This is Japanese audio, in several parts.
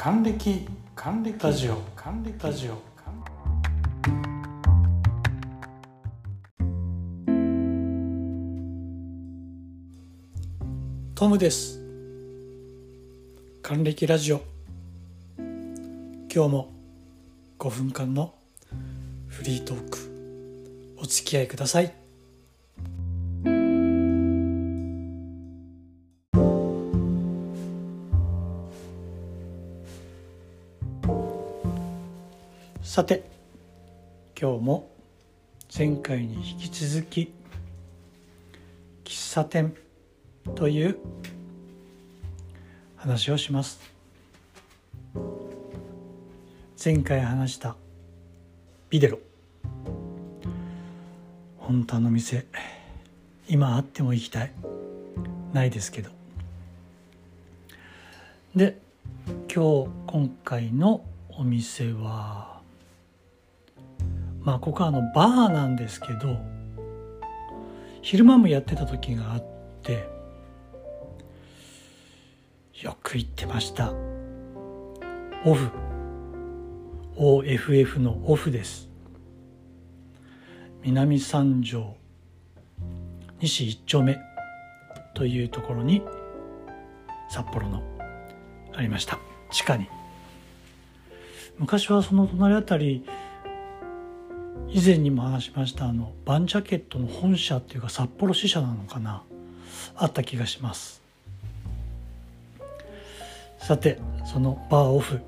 還暦還暦。ラジオ。還暦。ラジオ。トムです。還暦ラジオ。今日も5分間のフリートークお付き合いくださいさて今日も前回に引き続き喫茶店という話をします。前回話したビデロ。本当の店今あっても行きたい。ないですけど。で今日今回のお店はまあここはあのバーなんですけど昼間もやってた時があってよく行ってました。オフ。OFF のオフです。南三条西一丁目というところに札幌のありました。地下に。昔はその隣あたり以前にも話しましたあのバンジャケットの本社っていうか札幌支社なのかなあった気がします。さてそのバーオフ。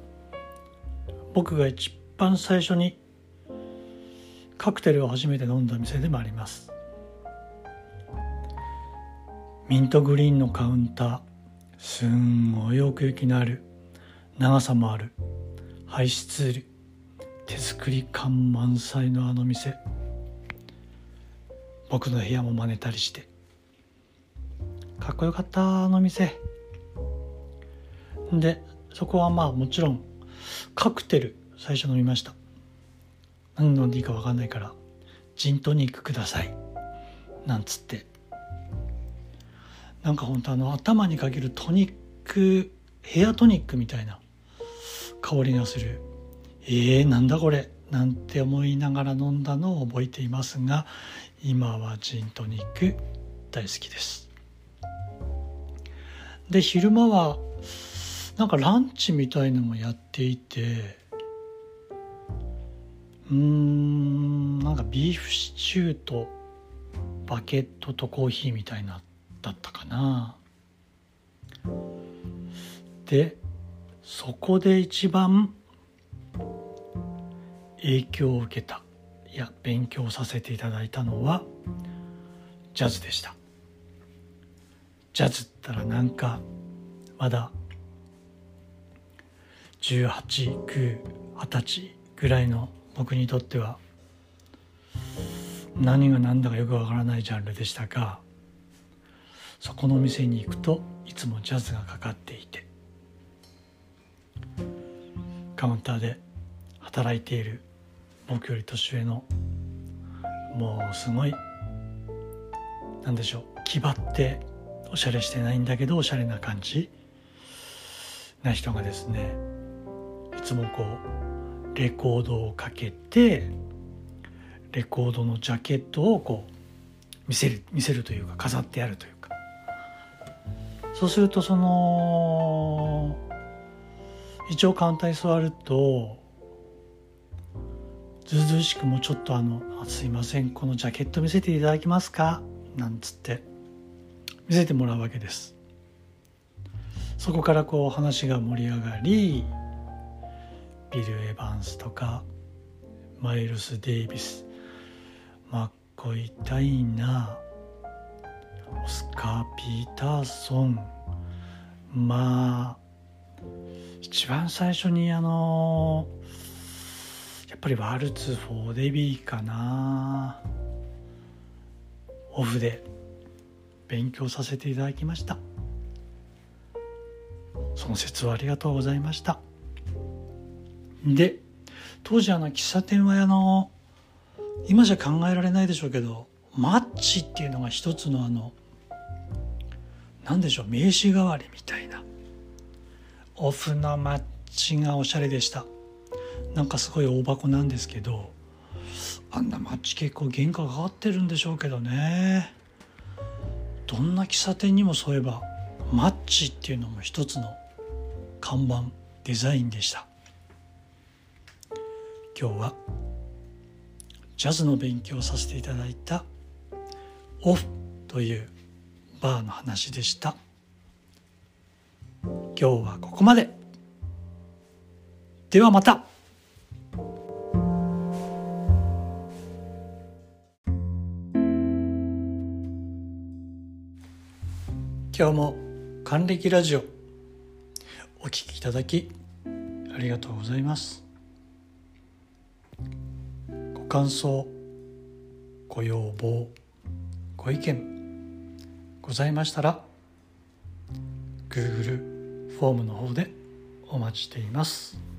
僕が一番最初にカクテルを初めて飲んだ店でもあります。ミントグリーンのカウンター。すんごい奥行きのある。長さもある。ハイスツール手作り感満載のあの店。僕の部屋も真似たりして。かっこよかったあの店。でそこはまあもちろんカクテル最初飲みました。何飲んでいいか分かんないからジントニックください。なんつって。なんか本当あの頭にかけるトニックヘアトニックみたいな香りがする。えー、なんだこれ？なんて思いながら飲んだのを覚えていますが今はジントニック大好きです。で昼間はなんかランチみたいのもやっていてうーんなんかビーフシチューとバケットとコーヒーみたいなだったかな。でそこで一番影響を受けたいや勉強させていただいたのはジャズでした。ジャズったらなんかまだ1820歳ぐらいの僕にとっては何が何だかよくわからないジャンルでしたがそこの店に行くといつもジャズがかかっていてカウンターで働いている僕より年上のもうすごいなんでしょう気張っておしゃれしてないんだけどおしゃれな感じな人がですねいつもこうレコードをかけてレコードのジャケットをこう見せる見せるというか飾ってあるというか。そうするとその一応カウンターに座るとずうずうしくもちょっとあの「すいませんこのジャケット見せていただけますか?」なんつって見せてもらうわけですそこからこう話が盛り上がりビル・エヴァンスとかマイルス・デイビスマッコイ・タイナーオスカー・ピーターソンまあ一番最初にあのやっぱりワルツ・フォー・デビーかな。オフで勉強させていただきました。その説はありがとうございました。で当時あの喫茶店はあの今じゃ考えられないでしょうけどマッチっていうのが一つのあの何でしょう名刺代わりみたいな。オフのマッチがおしゃれでした。なんかすごい大箱なんですけどあんなマッチ結構原価がかかってるんでしょうけどね。どんな喫茶店にもそういえばマッチっていうのも一つの看板デザインでした。今日はジャズの勉強をさせていただいたオフというバーの話でした。今日はここまで。ではまた。今日も還暦ラジオ。お聞きいただきありがとうございます。ご感想ご要望ご意見ございましたら Google フォームの方でお待ちしています。